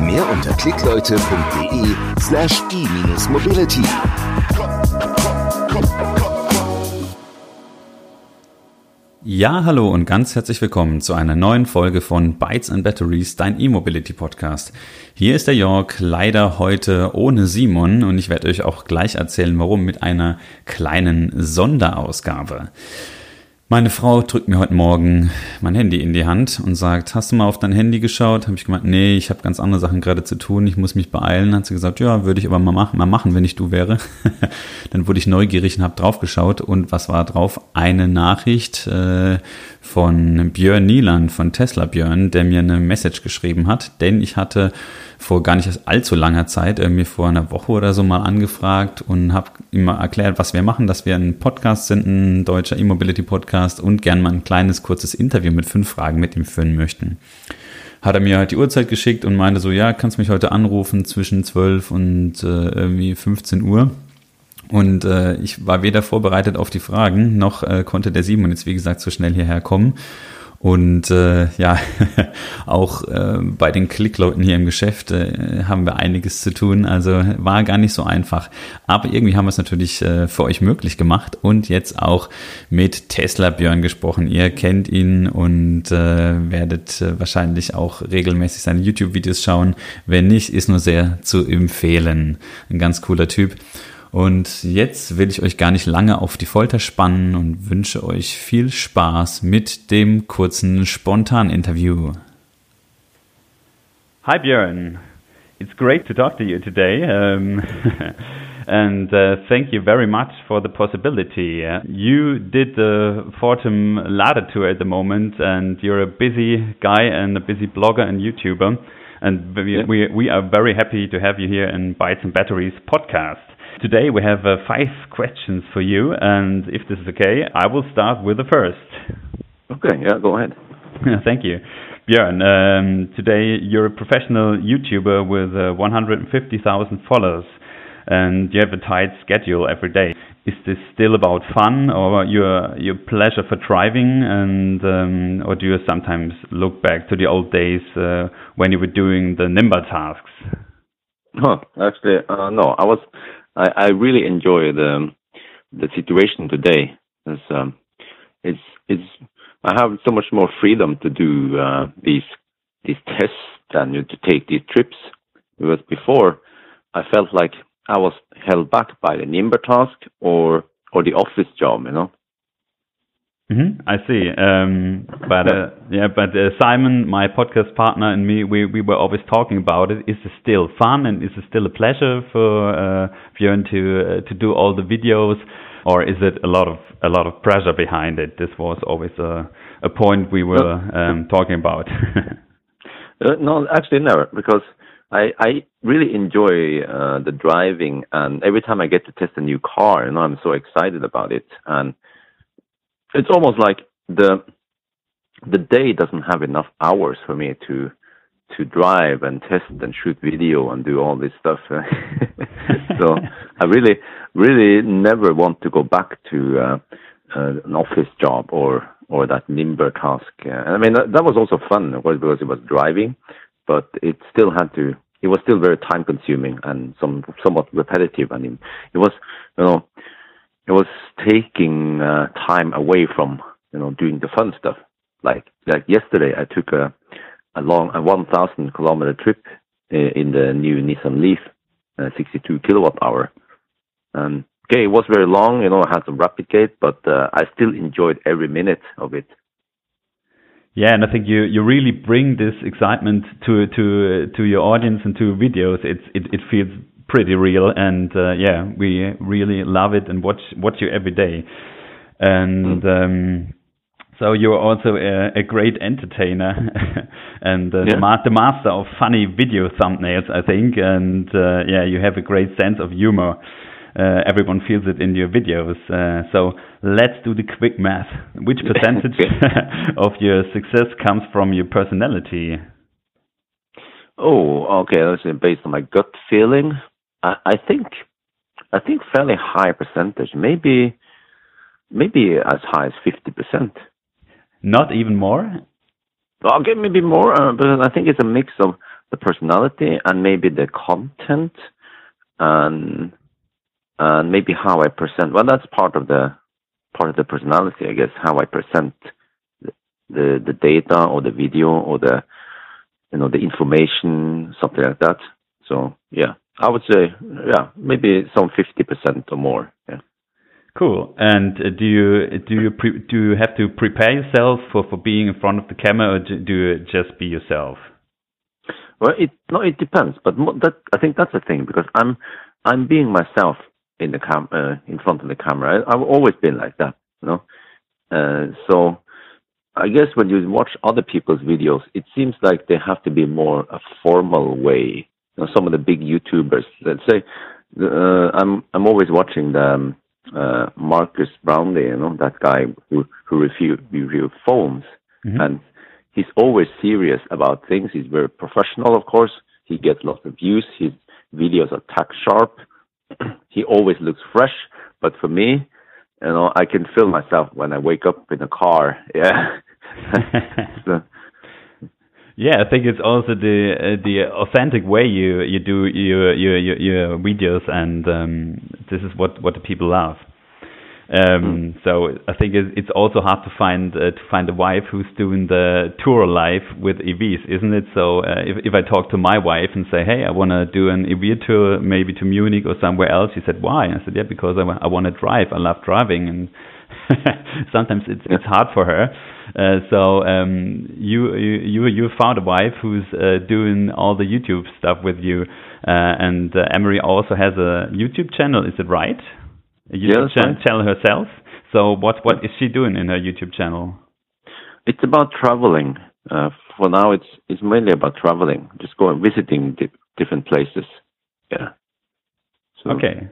Mehr unter klickleute.de slash e-mobility. Ja, hallo und ganz herzlich willkommen zu einer neuen Folge von Bytes and Batteries, dein E-Mobility Podcast. Hier ist der York, leider heute ohne Simon und ich werde euch auch gleich erzählen, warum mit einer kleinen Sonderausgabe. Meine Frau drückt mir heute Morgen mein Handy in die Hand und sagt, hast du mal auf dein Handy geschaut? Habe ich gemeint, nee, ich habe ganz andere Sachen gerade zu tun, ich muss mich beeilen. Hat sie gesagt, ja, würde ich aber mal machen, mal machen, wenn ich du wäre. Dann wurde ich neugierig und habe draufgeschaut und was war drauf? Eine Nachricht äh, von Björn Nieland von Tesla Björn, der mir eine Message geschrieben hat, denn ich hatte vor gar nicht allzu langer Zeit, äh, mir vor einer Woche oder so mal angefragt und habe ihm erklärt, was wir machen, dass wir ein Podcast sind, ein deutscher E-Mobility-Podcast und gern mal ein kleines, kurzes Interview mit fünf Fragen mit ihm führen möchten. Hat er mir halt die Uhrzeit geschickt und meinte so, ja, kannst mich heute anrufen zwischen 12 und äh, irgendwie 15 Uhr. Und äh, ich war weder vorbereitet auf die Fragen, noch äh, konnte der Simon jetzt, wie gesagt, so schnell hierher kommen. Und äh, ja, auch äh, bei den Klickleuten hier im Geschäft äh, haben wir einiges zu tun. Also war gar nicht so einfach. Aber irgendwie haben wir es natürlich äh, für euch möglich gemacht und jetzt auch mit Tesla Björn gesprochen. Ihr kennt ihn und äh, werdet äh, wahrscheinlich auch regelmäßig seine YouTube-Videos schauen. Wenn nicht, ist nur sehr zu empfehlen. Ein ganz cooler Typ. Und jetzt will ich euch gar nicht lange auf die Folter spannen und wünsche euch viel Spaß mit dem kurzen Spontan-Interview. Hi Björn, it's great to talk to you today. Um, and uh, thank you very much for the possibility. Uh, you did the Fortum Ladder Tour at the moment, and you're a busy guy and a busy blogger and YouTuber. And we, we, we are very happy to have you here in Bytes and Batteries podcast. Today we have uh, five questions for you, and if this is okay, I will start with the first. Okay, yeah, go ahead. Thank you. Björn, um, today you're a professional YouTuber with uh, 150,000 followers, and you have a tight schedule every day. Is this still about fun or your your pleasure for driving, and um, or do you sometimes look back to the old days uh, when you were doing the Nimber tasks? Oh, actually, uh, no. I was I, I really enjoy the the situation today. It's um, it's it's I have so much more freedom to do uh, these these tests and to take these trips. Because before, I felt like I was held back by the Nimber task or or the office job, you know. Mm-hmm, I see. Um, but uh, yeah, but uh, Simon, my podcast partner, and me, we, we were always talking about it. Is it still fun and is it still a pleasure for uh, Björn to uh, to do all the videos, or is it a lot of a lot of pressure behind it? This was always a a point we were um, talking about. Uh, no, actually never, because I I really enjoy uh, the driving, and every time I get to test a new car, you know, I'm so excited about it, and it's almost like the the day doesn't have enough hours for me to to drive and test and shoot video and do all this stuff. so I really, really never want to go back to uh, uh, an office job or or that Nimber task. Uh, I mean that, that was also fun, of course, because it was driving, but it still had to. It was still very time consuming and some somewhat repetitive, and it, it was, you know, it was taking uh, time away from you know doing the fun stuff. Like like yesterday, I took a a long a 1,000 kilometer trip uh, in the new Nissan Leaf, uh, 62 kilowatt hour. Um, okay, it was very long. You know, I had some rapid gate, but uh, I still enjoyed every minute of it. Yeah, and I think you, you really bring this excitement to to to your audience and to videos. It's it, it feels pretty real, and uh, yeah, we really love it and watch watch you every day. And mm. um, So you're also a, a great entertainer and uh, yeah. the, ma the, master of funny video thumbnails, I think. And uh, yeah, you have a great sense of humor. Uh, everyone feels it in your videos. Uh, so let's do the quick math. Which percentage of your success comes from your personality? Oh, okay. That's based on my gut feeling. I, I think, I think fairly high percentage. Maybe, maybe as high as fifty percent. Not even more. Okay, maybe more, uh, but I think it's a mix of the personality and maybe the content, and and maybe how I present. Well, that's part of the part of the personality, I guess. How I present the the, the data or the video or the you know the information, something like that. So yeah, I would say yeah, maybe some fifty percent or more. Yeah. Cool. And uh, do you do you pre- do you have to prepare yourself for, for being in front of the camera, or do you just be yourself? Well, it no, it depends. But that I think that's the thing because I'm I'm being myself in the cam uh, in front of the camera. I, have always been like that, you know. Uh, so I guess when you watch other people's videos, it seems like they have to be more a formal way. You know, some of the big YouTubers, let's say, uh, I'm I'm always watching the um, uh, Marques Brownlee, you know, that guy who who review review phones, mm-hmm. and he's always serious about things. He's very professional, of course. He gets lots of views. His videos are tack sharp. he always looks fresh. But for me, you know, I can feel myself when I wake up in a car. Yeah. so, yeah, I think it's also the uh, the authentic way you you do your your your, your videos, and um, this is what what the people love. Um, mm. So I think it's also hard to find uh, to find a wife who's doing the tour life with EVs, isn't it? So uh, if if I talk to my wife and say, hey, I want to do an EV tour, maybe to Munich or somewhere else, she said, why? I said, yeah, because I, I want to drive. I love driving, and sometimes it's it's hard for her. Uh, so um, you you you found a wife who's uh, doing all the YouTube stuff with you, uh, and uh, Emery also has a YouTube channel. Is it right? A YouTube yeah, right. channel herself. So what what is she doing in her YouTube channel? It's about traveling. Uh, for now, it's it's mainly about traveling, just going visiting di different places. Yeah. So. Okay.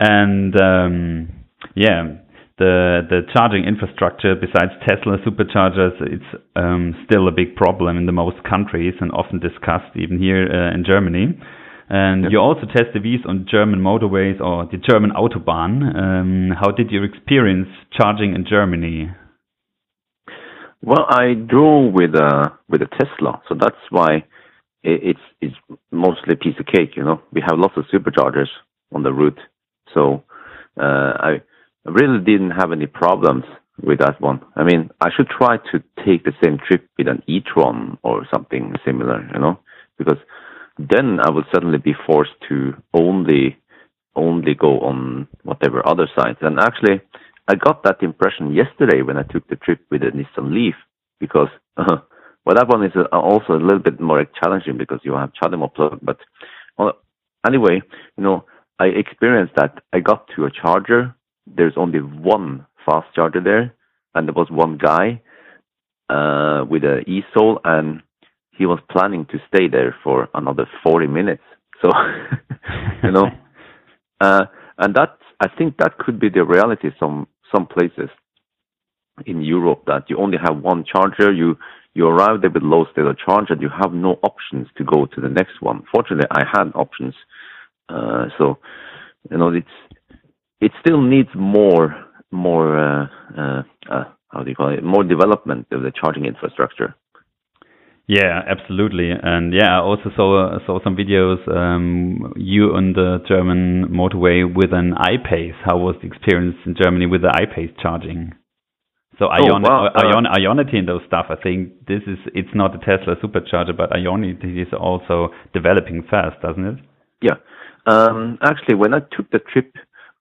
And um, yeah, the the charging infrastructure besides Tesla superchargers it's um, still a big problem in the most countries and often discussed even here uh, in Germany. And yep. you also test the V's on German motorways or the German Autobahn. Um, how did you experience charging in Germany? Well, I drove with a with a Tesla, so that's why it's it's mostly a piece of cake. You know, we have lots of superchargers on the route, so uh, I I really didn't have any problems with that one. I mean, I should try to take the same trip with an e-tron or something similar, you know, because then I would suddenly be forced to only only go on whatever other sites. And actually, I got that impression yesterday when I took the trip with a Nissan Leaf because uh, well, that one is uh, also a little bit more challenging because you have CHAdeMO plug. But uh, anyway, you know, I experienced that I got to a charger there's only one fast charger there, and there was one guy uh, with an e-Soul, and he was planning to stay there for another 40 minutes. So, you know, uh, and that I think that could be the reality. Some some places in Europe that you only have one charger. You you arrive there with low state of charge, and you have no options to go to the next one. Fortunately, I had options. Uh, so, you know, it's it still needs more more uh, uh, uh, how do you call it more development of the charging infrastructure. Yeah, absolutely, and yeah, I also saw saw some videos. Um, you on the German motorway with an I-Pace. How was the experience in Germany with the I-Pace charging? So oh, Ion, wow. Uh, Ion, Ionity and those stuff. I think this is it's not a Tesla supercharger, but Ionity is also developing fast, doesn't it? Yeah. Um, actually, when I took the trip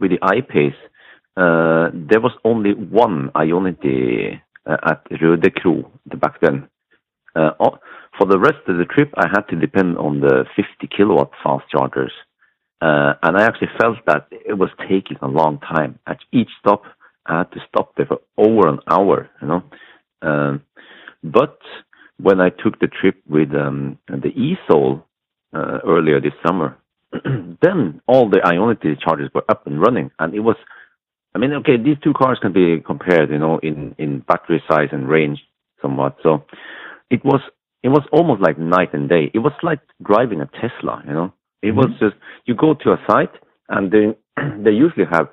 with the I-Pace, uh, there was only one Ionity uh, at Rødekro back then. Uh, for the rest of the trip, I had to depend on the 50 kilowatt fast chargers. Uh, and I actually felt that it was taking a long time. At each stop, I had to stop there for over an hour, you know. Um, but when I took the trip with um, the eSoul uh, earlier this summer, then all the Ionity chargers were up and running, and it was. I mean, okay, these two cars can be compared, you know, in in battery size and range somewhat. So it was it was almost like night and day. It was like driving a Tesla, you know. It mm-hmm. was just you go to a site and they they usually have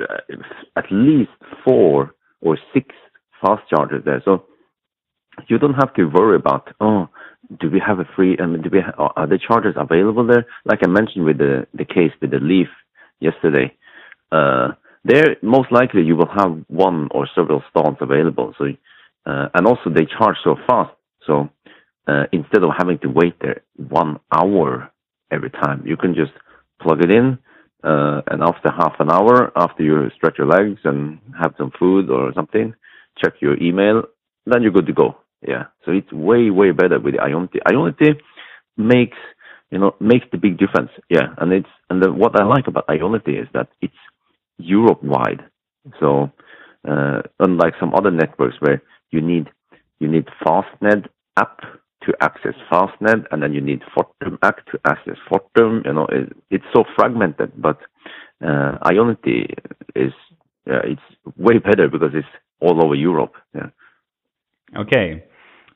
uh, at least four or six fast chargers there. So you don't have to worry about oh do we have a free mean do we ha- are the chargers available there? Like I mentioned with the the case with the Leaf yesterday uh, there most likely you will have one or several stalls available. So uh, and also they charge so fast. So uh, instead of having to wait there one hour every time you can just plug it in uh, and after half an hour after you stretch your legs and have some food or something check your email then you're good to go yeah, so it's way way better with Ionity. Ionity makes you know makes the big difference. Yeah, and it's and the, what I like about Ionity is that it's Europe wide. So uh, unlike some other networks where you need you need Fastned app to access Fastned, and then you need Fortum app to access Fortum. You know, it, it's so fragmented. But uh, Ionity is uh, it's way better because it's all over Europe. Yeah. Okay.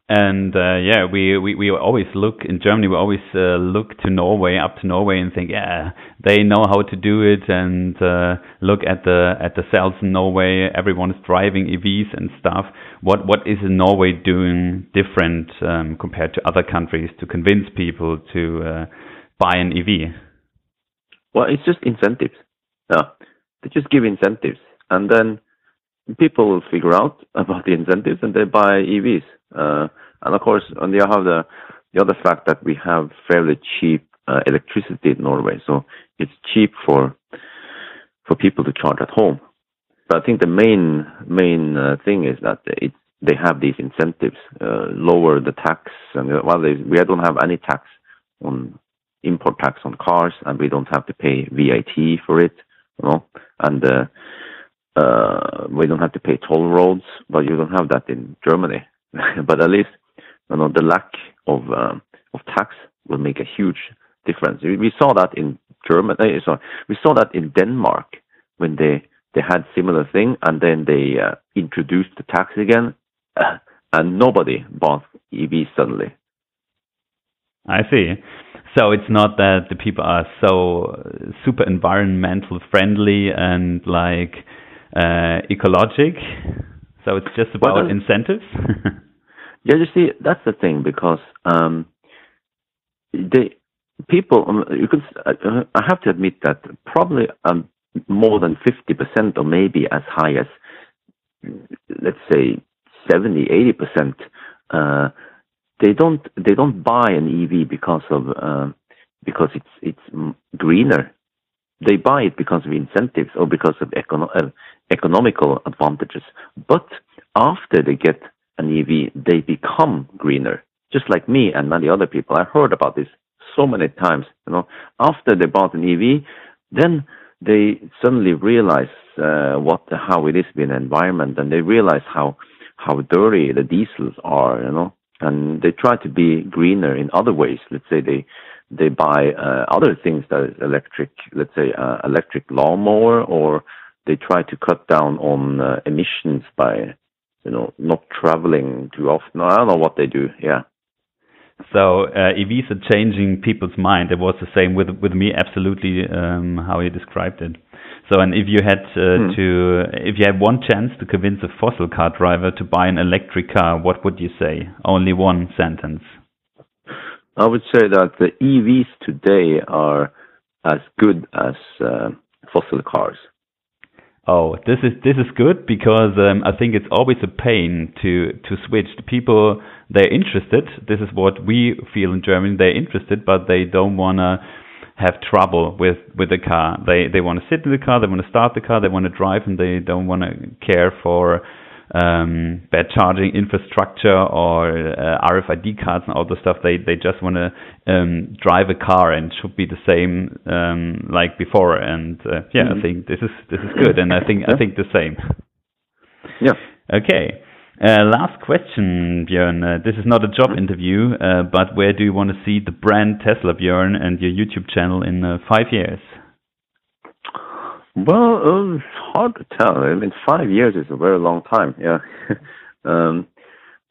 And uh, yeah, we, we, we always look in Germany. We always uh, look to Norway, up to Norway, and think, yeah, they know how to do it. And uh, look at the at the cells in Norway. Everyone is driving EVs and stuff. What what is Norway doing different um, compared to other countries to convince people to uh, buy an EV? Well, it's just incentives. Yeah, they just give incentives, and then people will figure out about the incentives and they buy EVs. Uh, and of course, and you have the the other fact that we have fairly cheap uh, electricity in Norway, so it's cheap for for people to charge at home. But I think the main main uh, thing is that it they have these incentives, uh, lower the tax, and uh, well, they, we don't have any tax on import tax on cars, and we don't have to pay VAT for it, you know, and uh, we don't have to pay toll roads, but you don't have that in Germany. but at least you know the lack of um, of tax will make a huge difference. We, saw that in Germany. Uh, sorry, we saw that in Denmark when they they had similar thing, and then they uh, introduced the tax again, and nobody bought EV suddenly. I see. So it's not that the people are so super environmental friendly and like uh, ecologic. So it's just about well, incentives. yeah, you see, that's the thing because um, the people. Um, you can. Uh, I have to admit that probably um, more than fifty percent, or maybe as high as let's say 70 80 percent. Uh, they don't. They don't buy an EV because of uh, because it's it's greener they buy it because of incentives or because of econo- uh, economical advantages. But after they get an EV, they become greener, just like me and many other people. I heard about this so many times. You know, after they bought an EV, then they suddenly realize uh, what how it is in the environment, and they realize how how dirty the diesels are. You know, and they try to be greener in other ways. Let's say they they buy uh, other things that is electric, let's say uh, electric lawnmower, or they try to cut down on uh, emissions by, you know, not traveling too often. I don't know what they do. Yeah. So uh, EVs are changing people's mind. It was the same with with me, absolutely, um, how you described it. So, and if you had uh, hmm. to, if you had one chance to convince a fossil car driver to buy an electric car, what would you say? Only one sentence. I would say that the EVs today are as good as uh, fossil cars. Oh, this is this is good because um, I think it's always a pain to to switch. The people they're interested. This is what we feel in Germany. They're interested, but they don't wanna have trouble with with the car. They they want to sit in the car. They want to start the car. They want to drive, and they don't want to care for um, bad charging infrastructure or uh, RFID cards and all the stuff. They they just want to um, drive a car and should be the same um, like before. And uh, yeah, mm-hmm. I think this is this is good, and I think I think the same. Yeah. Okay. Uh, last question, Björn. Uh, this is not a job interview, uh, but where do you want to see the brand Tesla, Björn, and your YouTube channel in uh, five years? Well, uh, it's hard to tell. I mean, five years is a very long time. Yeah. um,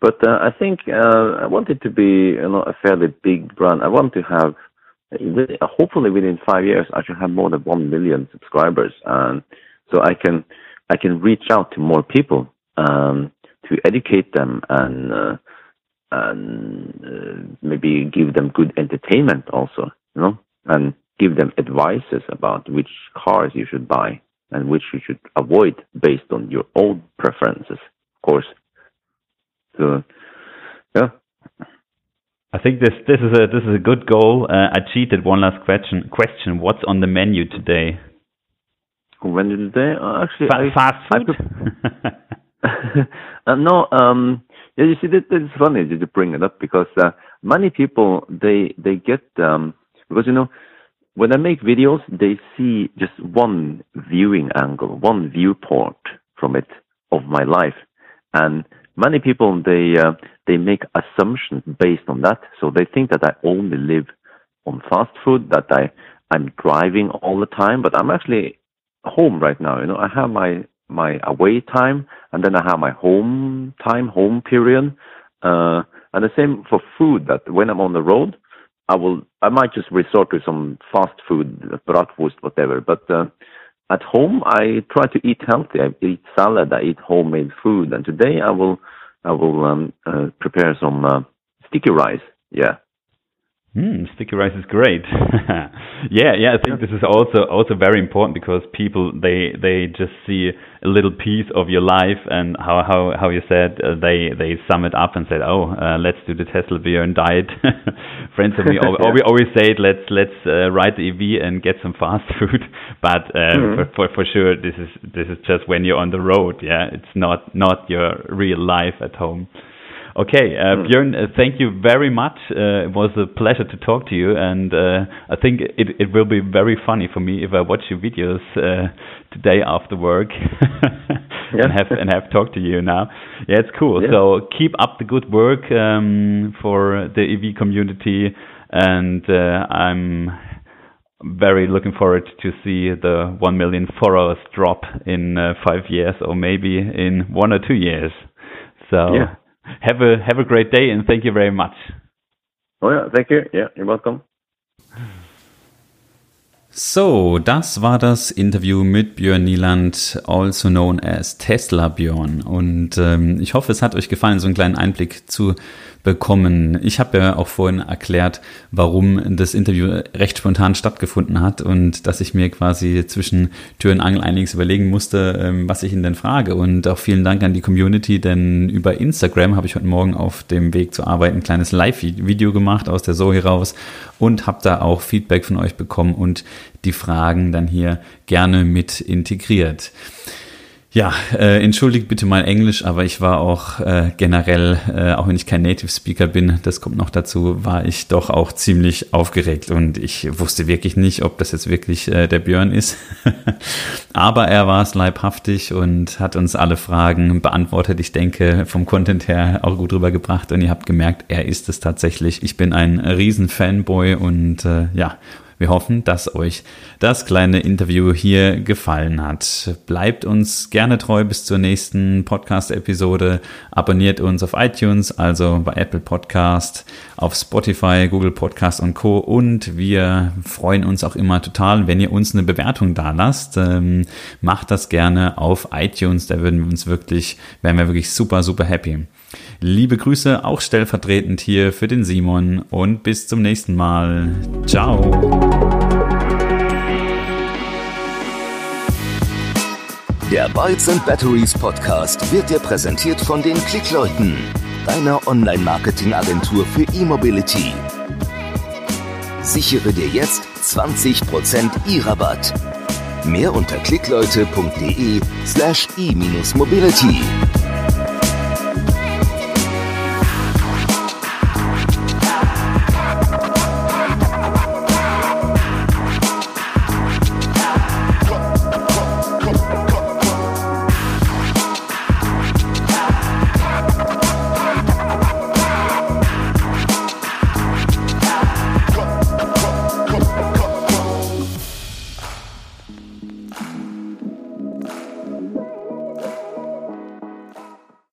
but uh, I think I want it to be you know, a fairly big brand. I want to have, hopefully within five years, I should have more than one million subscribers, and so I can I can reach out to more people. Um, to educate them and uh, and uh, maybe give them good entertainment also, you know, and give them advices about which cars you should buy and which you should avoid based on your own preferences, of course. So, yeah. I think this this is a this is a good goal. Uh, I cheated. One last question. Question: What's on the menu today? Menu today? Uh, actually, Fa- I, fast food. uh, no, um, yeah, you see, that, it's funny that you bring it up because uh, many people they they get um, because you know when I make videos, they see just one viewing angle, one viewport from it of my life, and many people they uh, they make assumptions based on that. So they think that I only live on fast food, that I I'm driving all the time, but I'm actually home right now. You know, I have my my away time, and then I have my home time, home period. Uh, and the same for food. That when I'm on the road, I will I might just resort to some fast food, bratwurst, whatever. But uh, at home, I try to eat healthy. I eat salad. I eat homemade food. And today, I will I will um, uh, prepare some uh, sticky rice. Yeah, Mm, sticky rice is great. yeah, yeah. I think this is also also very important because people they they just see a little piece of your life and how how how you said uh, they they sum it up and said, oh, uh, let's do the Tesla Björn diet. Friends of me always, yeah. always say, it, let's let's uh, ride the EV and get some fast food. But mm. for, for for sure, this is this is just when you're on the road. Yeah, it's not not your real life at home. Okay, uh, mm. Björn, uh, thank you very much. Uh, it was a pleasure to talk to you, and uh, I think it, it will be very funny for me if I watch your videos uh, today after work and have and have talked to you now. Yeah, it's cool. Yeah. So keep up the good work um, for the EV community, and uh, I'm very looking forward to see the 1 million followers drop in five years or maybe in one or two years. So. Yeah have a have a great day and thank you very much. Oh ja, thank you. Yeah, you're welcome. So, das war das Interview mit Björn Nieland, also known as Tesla Björn. Und ähm, ich hoffe, es hat euch gefallen, so einen kleinen Einblick zu bekommen. Ich habe ja auch vorhin erklärt, warum das Interview recht spontan stattgefunden hat und dass ich mir quasi zwischen Tür und Angel einiges überlegen musste, ähm, was ich ihn denn frage. Und auch vielen Dank an die Community, denn über Instagram habe ich heute Morgen auf dem Weg zur Arbeit ein kleines Live-Video gemacht aus der Zoe raus und habe da auch Feedback von euch bekommen und die Fragen dann hier gerne mit integriert. Ja, äh, entschuldigt bitte mal Englisch, aber ich war auch äh, generell, äh, auch wenn ich kein Native Speaker bin, das kommt noch dazu, war ich doch auch ziemlich aufgeregt und ich wusste wirklich nicht, ob das jetzt wirklich äh, der Björn ist. aber er war es leibhaftig und hat uns alle Fragen beantwortet. Ich denke, vom Content her auch gut rübergebracht und ihr habt gemerkt, er ist es tatsächlich. Ich bin ein riesen Fanboy und äh, ja, wir hoffen, dass euch das kleine Interview hier gefallen hat. Bleibt uns gerne treu bis zur nächsten Podcast-Episode. Abonniert uns auf iTunes, also bei Apple Podcast, auf Spotify, Google Podcast und Co. Und wir freuen uns auch immer total, wenn ihr uns eine Bewertung da lasst. Ähm, macht das gerne auf iTunes. Da würden wir uns wirklich, wären wir wirklich super, super happy. Liebe Grüße auch stellvertretend hier für den Simon und bis zum nächsten Mal. Ciao. Der Bytes and Batteries Podcast wird dir präsentiert von den Klickleuten, deiner Online-Marketing-Agentur für E-Mobility. Sichere dir jetzt 20% E-Rabatt. Mehr unter klickleute.de slash e-mobility.